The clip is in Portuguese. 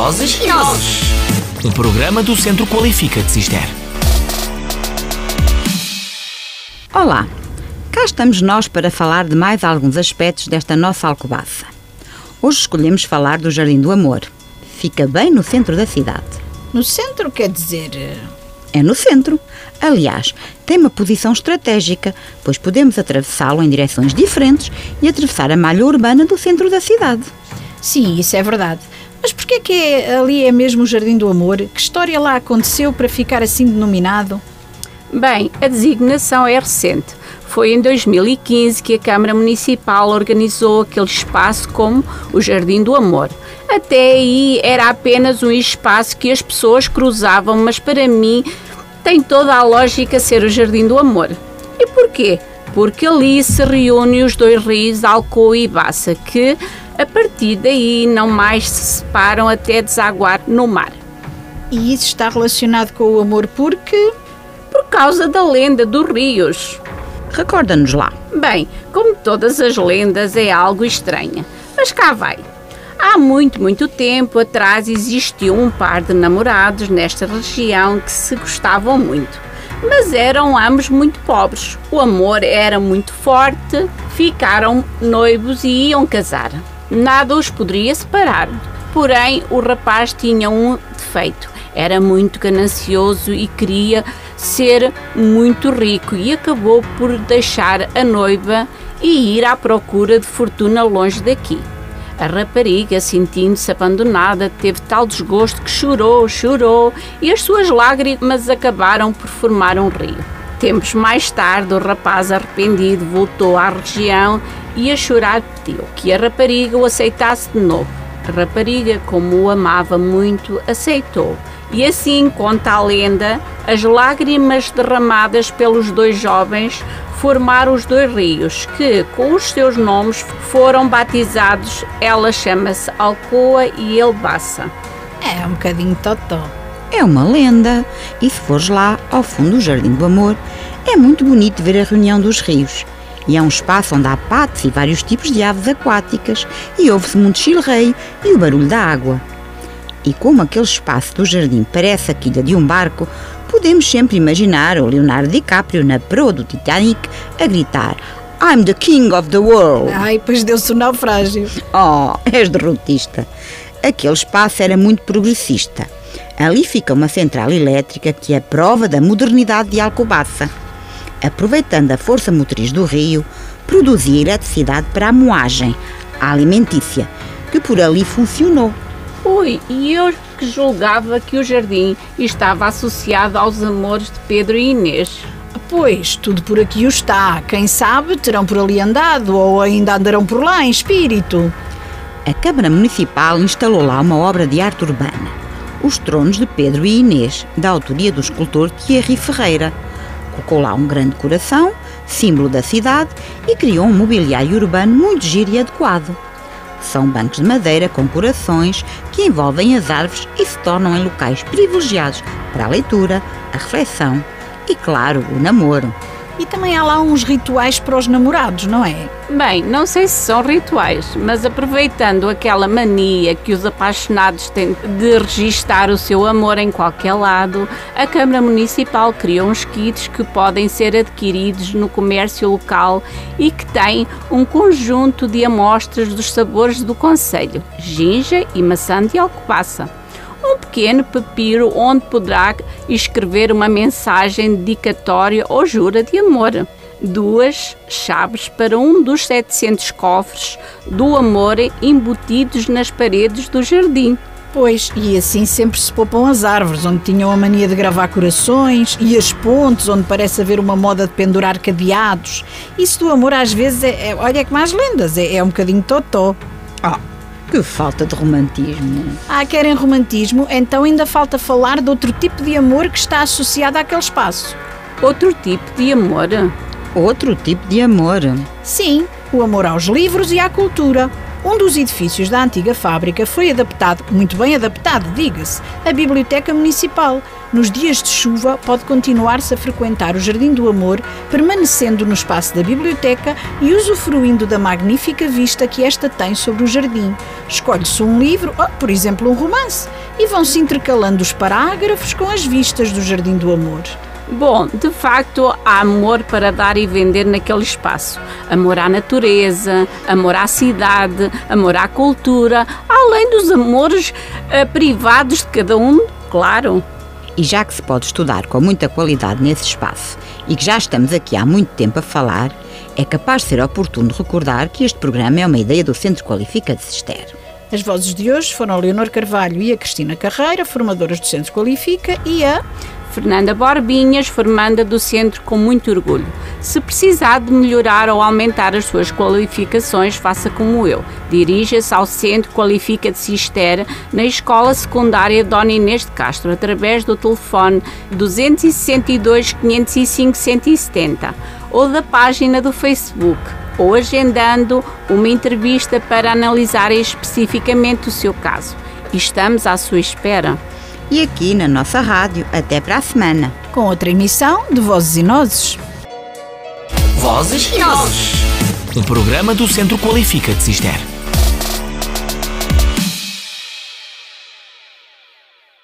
Vozes e Nozes. Um programa do Centro Qualifica de Cister. Olá, cá estamos nós para falar de mais alguns aspectos desta nossa alcobaça. Hoje escolhemos falar do Jardim do Amor. Fica bem no centro da cidade. No centro quer dizer. É no centro. Aliás, tem uma posição estratégica, pois podemos atravessá-lo em direções diferentes e atravessar a malha urbana do centro da cidade. Sim, isso é verdade. Mas porquê que é, ali é mesmo o Jardim do Amor? Que história lá aconteceu para ficar assim denominado? Bem, a designação é recente. Foi em 2015 que a Câmara Municipal organizou aquele espaço como o Jardim do Amor. Até aí era apenas um espaço que as pessoas cruzavam, mas para mim tem toda a lógica ser o Jardim do Amor. E porquê? Porque ali se reúnem os dois rios Alcoa e Baça, que a partir daí não mais se separam até desaguar no mar. E isso está relacionado com o amor porque. Por causa da lenda dos rios. Recorda-nos lá. Bem, como todas as lendas, é algo estranha. Mas cá vai. Há muito, muito tempo atrás existiu um par de namorados nesta região que se gostavam muito. Mas eram ambos muito pobres. O amor era muito forte, ficaram noivos e iam casar. Nada os poderia separar. Porém, o rapaz tinha um defeito. Era muito ganancioso e queria ser muito rico e acabou por deixar a noiva e ir à procura de fortuna longe daqui. A rapariga, sentindo-se abandonada, teve tal desgosto que chorou, chorou e as suas lágrimas acabaram por formar um rio. Tempos mais tarde, o rapaz arrependido voltou à região e a chorar pediu que a rapariga o aceitasse de novo. A rapariga, como o amava muito, aceitou. E assim conta a lenda, as lágrimas derramadas pelos dois jovens formaram os dois rios, que, com os seus nomes, foram batizados. Ela chama-se Alcoa e ele Bassa. É um bocadinho totó. É uma lenda. E se fores lá, ao fundo do Jardim do Amor, é muito bonito ver a reunião dos rios. E é um espaço onde há patos e vários tipos de aves aquáticas, e ouve-se muito chilreio e o barulho da água. E como aquele espaço do jardim parece a quilha de um barco, podemos sempre imaginar o Leonardo DiCaprio na proa do Titanic a gritar I'm the king of the world. Ai, pois deu-se o naufrágio. Oh, és derrotista. Aquele espaço era muito progressista. Ali fica uma central elétrica que é prova da modernidade de Alcobaça. Aproveitando a força motriz do rio, produzia eletricidade para a moagem, a alimentícia, que por ali funcionou. Ui, e eu que julgava que o jardim estava associado aos amores de Pedro e Inês. Pois, tudo por aqui o está. Quem sabe terão por ali andado ou ainda andarão por lá em espírito. A Câmara Municipal instalou lá uma obra de arte urbana, Os Tronos de Pedro e Inês, da autoria do escultor Thierry Ferreira. Colocou lá um grande coração, símbolo da cidade, e criou um mobiliário urbano muito giro e adequado. São bancos de madeira com corações que envolvem as árvores e se tornam em locais privilegiados para a leitura, a reflexão e, claro, o namoro. E também há lá uns rituais para os namorados, não é? Bem, não sei se são rituais, mas aproveitando aquela mania que os apaixonados têm de registar o seu amor em qualquer lado, a Câmara Municipal criou uns kits que podem ser adquiridos no comércio local e que têm um conjunto de amostras dos sabores do Conselho, ginja e maçã de alcobaça pequeno papiro onde poderá escrever uma mensagem dedicatória ou jura de amor. Duas chaves para um dos 700 cofres do amor embutidos nas paredes do jardim. Pois, e assim sempre se poupam as árvores, onde tinham a mania de gravar corações, e as pontes, onde parece haver uma moda de pendurar cadeados. Isso do amor às vezes é, é olha que mais lendas, é, é um bocadinho totó. Oh, que falta de romantismo. Ah, querem romantismo? Então ainda falta falar de outro tipo de amor que está associado àquele espaço. Outro tipo de amor? Outro tipo de amor. Sim, o amor aos livros e à cultura. Um dos edifícios da antiga fábrica foi adaptado, muito bem adaptado, diga-se, a Biblioteca Municipal. Nos dias de chuva, pode continuar-se a frequentar o Jardim do Amor, permanecendo no espaço da biblioteca e usufruindo da magnífica vista que esta tem sobre o jardim. Escolhe-se um livro, oh, por exemplo, um romance, e vão-se intercalando os parágrafos com as vistas do Jardim do Amor. Bom, de facto, há amor para dar e vender naquele espaço. Amor à natureza, amor à cidade, amor à cultura, além dos amores uh, privados de cada um, claro. E já que se pode estudar com muita qualidade nesse espaço e que já estamos aqui há muito tempo a falar, é capaz de ser oportuno recordar que este programa é uma ideia do Centro Qualifica de Sister. As vozes de hoje foram a Leonor Carvalho e a Cristina Carreira, formadoras do Centro Qualifica, e a Fernanda Borbinhas, formanda do centro com muito orgulho. Se precisar de melhorar ou aumentar as suas qualificações, faça como eu. Dirija-se ao Centro Qualifica de Cister, na Escola Secundária Dona Inês de Castro, através do telefone 262 505 170 ou da página do Facebook, ou agendando uma entrevista para analisar especificamente o seu caso. Estamos à sua espera e aqui na nossa rádio. Até para a semana. Com outra emissão de Vozes e Nozes. Vozes e Nozes. Um programa do Centro Qualifica de Cister.